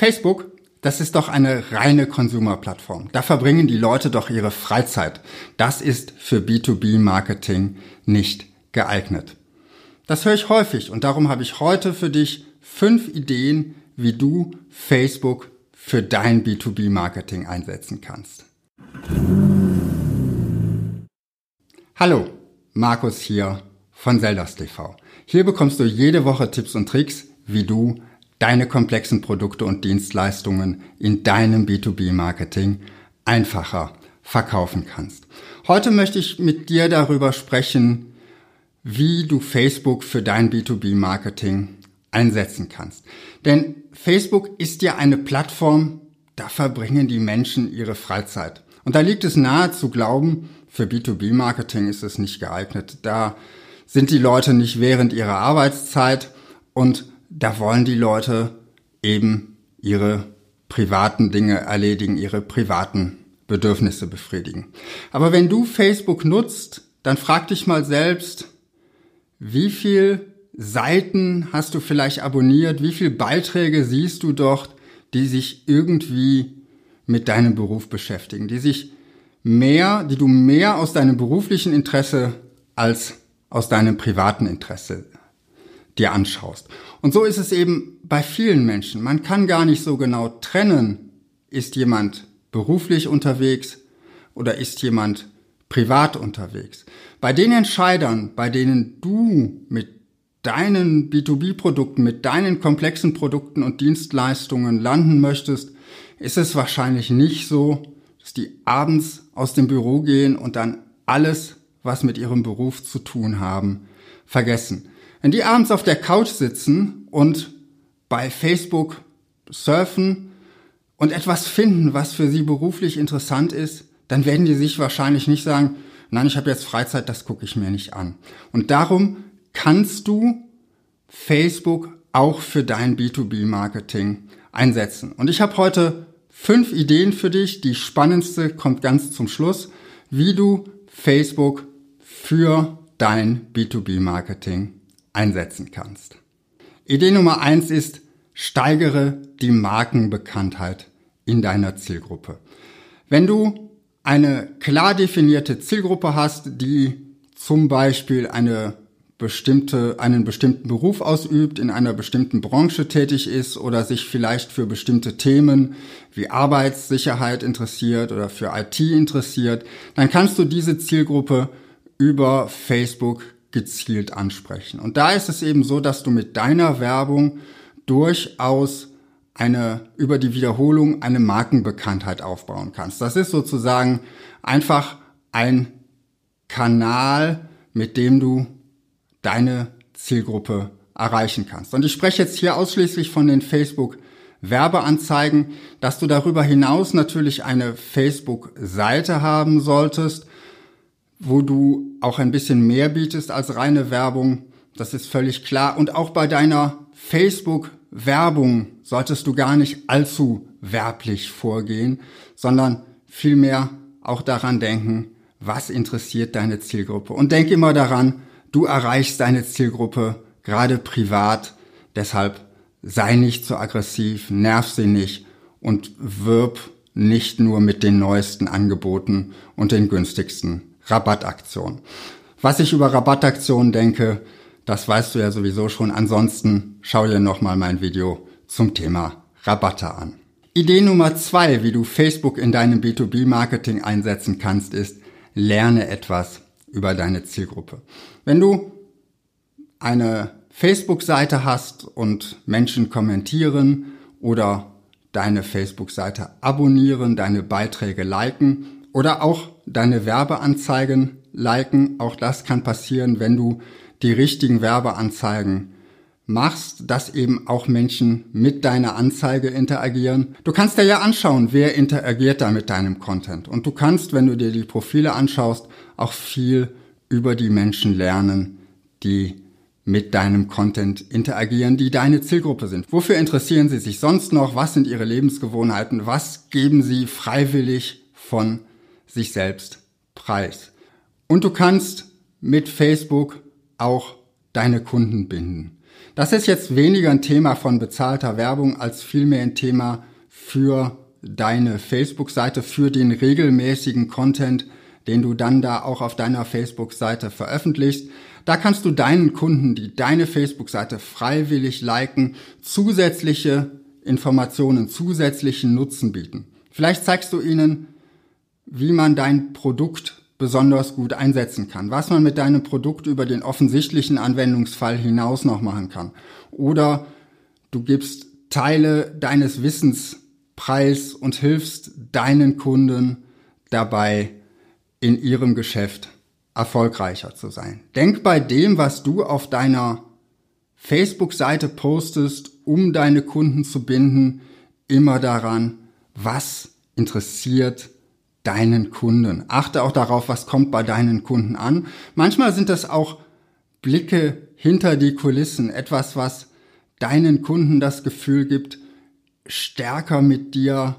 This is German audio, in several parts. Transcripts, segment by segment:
Facebook, das ist doch eine reine Consumer-Plattform. Da verbringen die Leute doch ihre Freizeit. Das ist für B2B-Marketing nicht geeignet. Das höre ich häufig und darum habe ich heute für dich fünf Ideen, wie du Facebook für dein B2B-Marketing einsetzen kannst. Hallo, Markus hier von Zeldas TV. Hier bekommst du jede Woche Tipps und Tricks, wie du deine komplexen Produkte und Dienstleistungen in deinem B2B-Marketing einfacher verkaufen kannst. Heute möchte ich mit dir darüber sprechen, wie du Facebook für dein B2B-Marketing einsetzen kannst. Denn Facebook ist ja eine Plattform, da verbringen die Menschen ihre Freizeit. Und da liegt es nahe zu glauben, für B2B-Marketing ist es nicht geeignet. Da sind die Leute nicht während ihrer Arbeitszeit und da wollen die Leute eben ihre privaten Dinge erledigen, ihre privaten Bedürfnisse befriedigen. Aber wenn du Facebook nutzt, dann frag dich mal selbst, wie viel Seiten hast du vielleicht abonniert? Wie viele Beiträge siehst du dort, die sich irgendwie mit deinem Beruf beschäftigen, die sich mehr, die du mehr aus deinem beruflichen Interesse als aus deinem privaten Interesse dir anschaust. Und so ist es eben bei vielen Menschen. Man kann gar nicht so genau trennen, ist jemand beruflich unterwegs oder ist jemand privat unterwegs. Bei den Entscheidern, bei denen du mit deinen B2B-Produkten, mit deinen komplexen Produkten und Dienstleistungen landen möchtest, ist es wahrscheinlich nicht so, dass die abends aus dem Büro gehen und dann alles, was mit ihrem Beruf zu tun haben, vergessen. Wenn die abends auf der Couch sitzen und bei Facebook surfen und etwas finden, was für sie beruflich interessant ist, dann werden die sich wahrscheinlich nicht sagen, nein, ich habe jetzt Freizeit, das gucke ich mir nicht an. Und darum kannst du Facebook auch für dein B2B-Marketing einsetzen. Und ich habe heute fünf Ideen für dich. Die spannendste kommt ganz zum Schluss, wie du Facebook für dein B2B-Marketing einsetzen kannst. Idee Nummer eins ist, steigere die Markenbekanntheit in deiner Zielgruppe. Wenn du eine klar definierte Zielgruppe hast, die zum Beispiel eine bestimmte, einen bestimmten Beruf ausübt, in einer bestimmten Branche tätig ist oder sich vielleicht für bestimmte Themen wie Arbeitssicherheit interessiert oder für IT interessiert, dann kannst du diese Zielgruppe über Facebook gezielt ansprechen. Und da ist es eben so, dass du mit deiner Werbung durchaus eine, über die Wiederholung eine Markenbekanntheit aufbauen kannst. Das ist sozusagen einfach ein Kanal, mit dem du deine Zielgruppe erreichen kannst. Und ich spreche jetzt hier ausschließlich von den Facebook Werbeanzeigen, dass du darüber hinaus natürlich eine Facebook-Seite haben solltest, wo du auch ein bisschen mehr bietest als reine Werbung. Das ist völlig klar. Und auch bei deiner Facebook-Werbung solltest du gar nicht allzu werblich vorgehen, sondern vielmehr auch daran denken, was interessiert deine Zielgruppe. Und denk immer daran, du erreichst deine Zielgruppe gerade privat, deshalb sei nicht zu aggressiv, nerv sie nicht und wirb nicht nur mit den neuesten Angeboten und den günstigsten Rabattaktionen. Was ich über Rabattaktionen denke, das weißt du ja sowieso schon. Ansonsten schau dir nochmal mein Video zum Thema Rabatte an. Idee Nummer zwei, wie du Facebook in deinem B2B-Marketing einsetzen kannst, ist, lerne etwas über deine Zielgruppe. Wenn du eine Facebook-Seite hast und Menschen kommentieren oder deine Facebook-Seite abonnieren, deine Beiträge liken oder auch deine Werbeanzeigen liken, auch das kann passieren, wenn du die richtigen Werbeanzeigen machst, dass eben auch Menschen mit deiner Anzeige interagieren. Du kannst dir ja anschauen, wer interagiert da mit deinem Content. Und du kannst, wenn du dir die Profile anschaust, auch viel über die Menschen lernen, die mit deinem Content interagieren, die deine Zielgruppe sind. Wofür interessieren sie sich sonst noch? Was sind ihre Lebensgewohnheiten? Was geben sie freiwillig von sich selbst preis? Und du kannst mit Facebook auch deine Kunden binden. Das ist jetzt weniger ein Thema von bezahlter Werbung als vielmehr ein Thema für deine Facebook-Seite, für den regelmäßigen Content, den du dann da auch auf deiner Facebook-Seite veröffentlichst. Da kannst du deinen Kunden, die deine Facebook-Seite freiwillig liken, zusätzliche Informationen, zusätzlichen Nutzen bieten. Vielleicht zeigst du ihnen, wie man dein Produkt besonders gut einsetzen kann, was man mit deinem Produkt über den offensichtlichen Anwendungsfall hinaus noch machen kann. Oder du gibst Teile deines Wissens preis und hilfst deinen Kunden dabei, in ihrem Geschäft erfolgreicher zu sein. Denk bei dem, was du auf deiner Facebook-Seite postest, um deine Kunden zu binden, immer daran, was interessiert deinen Kunden. Achte auch darauf, was kommt bei deinen Kunden an. Manchmal sind das auch Blicke hinter die Kulissen, etwas, was deinen Kunden das Gefühl gibt, stärker mit dir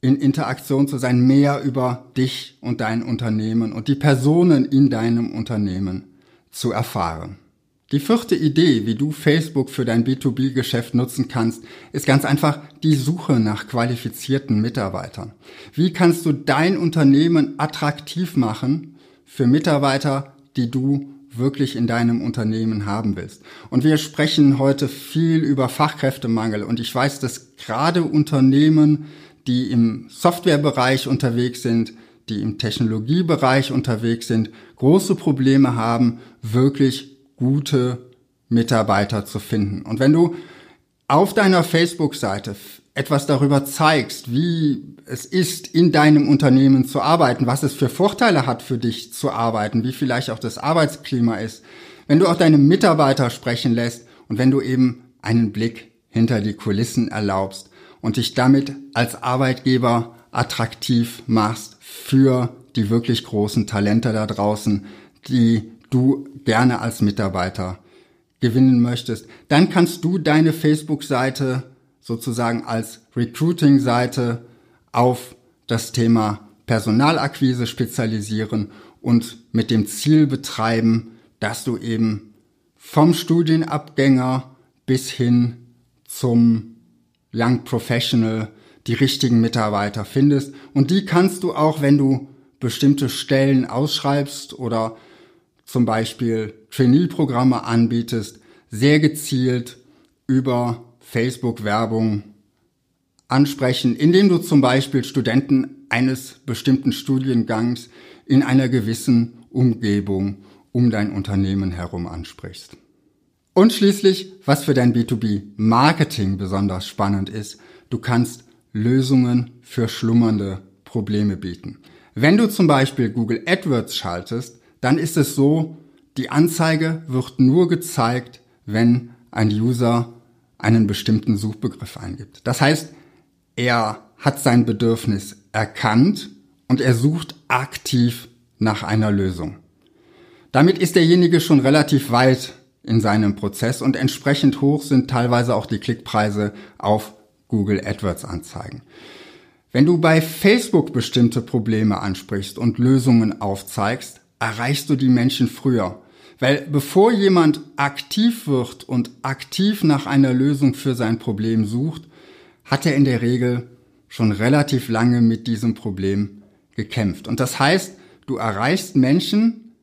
in Interaktion zu sein, mehr über dich und dein Unternehmen und die Personen in deinem Unternehmen zu erfahren. Die vierte Idee, wie du Facebook für dein B2B-Geschäft nutzen kannst, ist ganz einfach die Suche nach qualifizierten Mitarbeitern. Wie kannst du dein Unternehmen attraktiv machen für Mitarbeiter, die du wirklich in deinem Unternehmen haben willst. Und wir sprechen heute viel über Fachkräftemangel und ich weiß, dass gerade Unternehmen, die im Softwarebereich unterwegs sind, die im Technologiebereich unterwegs sind, große Probleme haben, wirklich gute Mitarbeiter zu finden. Und wenn du auf deiner Facebook-Seite etwas darüber zeigst, wie es ist, in deinem Unternehmen zu arbeiten, was es für Vorteile hat für dich zu arbeiten, wie vielleicht auch das Arbeitsklima ist, wenn du auch deine Mitarbeiter sprechen lässt und wenn du eben einen Blick hinter die Kulissen erlaubst und dich damit als Arbeitgeber attraktiv machst für die wirklich großen Talente da draußen, die du gerne als Mitarbeiter gewinnen möchtest, dann kannst du deine Facebook-Seite sozusagen als Recruiting-Seite auf das Thema Personalakquise spezialisieren und mit dem Ziel betreiben, dass du eben vom Studienabgänger bis hin zum Young Professional die richtigen Mitarbeiter findest. Und die kannst du auch, wenn du bestimmte Stellen ausschreibst oder zum Beispiel Trainee-Programme anbietest, sehr gezielt über Facebook-Werbung ansprechen, indem du zum Beispiel Studenten eines bestimmten Studiengangs in einer gewissen Umgebung um dein Unternehmen herum ansprichst. Und schließlich, was für dein B2B-Marketing besonders spannend ist, du kannst Lösungen für schlummernde Probleme bieten. Wenn du zum Beispiel Google AdWords schaltest, dann ist es so, die Anzeige wird nur gezeigt, wenn ein User einen bestimmten Suchbegriff eingibt. Das heißt, er hat sein Bedürfnis erkannt und er sucht aktiv nach einer Lösung. Damit ist derjenige schon relativ weit in seinem Prozess und entsprechend hoch sind teilweise auch die Klickpreise auf Google AdWords Anzeigen. Wenn du bei Facebook bestimmte Probleme ansprichst und Lösungen aufzeigst, erreichst du die Menschen früher. Weil bevor jemand aktiv wird und aktiv nach einer Lösung für sein Problem sucht, hat er in der Regel schon relativ lange mit diesem Problem gekämpft. Und das heißt, du erreichst Menschen,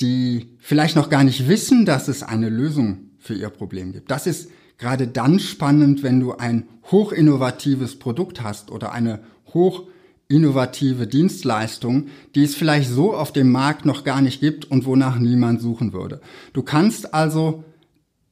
die vielleicht noch gar nicht wissen, dass es eine Lösung für ihr Problem gibt. Das ist gerade dann spannend, wenn du ein hochinnovatives Produkt hast oder eine hoch innovative Dienstleistung, die es vielleicht so auf dem Markt noch gar nicht gibt und wonach niemand suchen würde. Du kannst also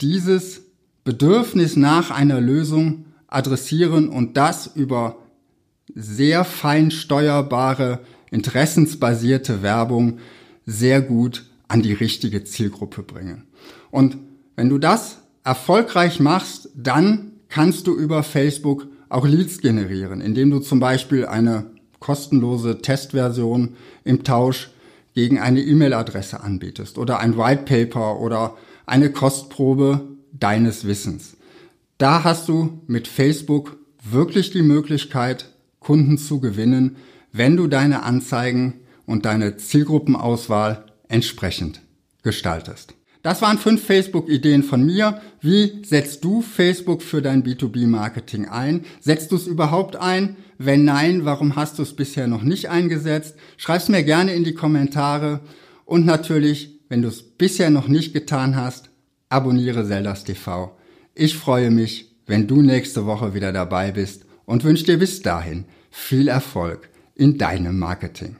dieses Bedürfnis nach einer Lösung adressieren und das über sehr fein steuerbare, interessensbasierte Werbung sehr gut an die richtige Zielgruppe bringen. Und wenn du das erfolgreich machst, dann kannst du über Facebook auch Leads generieren, indem du zum Beispiel eine kostenlose Testversion im Tausch gegen eine E-Mail-Adresse anbietest oder ein White Paper oder eine Kostprobe deines Wissens. Da hast du mit Facebook wirklich die Möglichkeit, Kunden zu gewinnen, wenn du deine Anzeigen und deine Zielgruppenauswahl entsprechend gestaltest. Das waren fünf Facebook-Ideen von mir. Wie setzt du Facebook für dein B2B-Marketing ein? Setzt du es überhaupt ein? Wenn nein, warum hast du es bisher noch nicht eingesetzt? Schreib's mir gerne in die Kommentare. Und natürlich, wenn du es bisher noch nicht getan hast, abonniere Zeldas TV. Ich freue mich, wenn du nächste Woche wieder dabei bist und wünsche dir bis dahin viel Erfolg in deinem Marketing.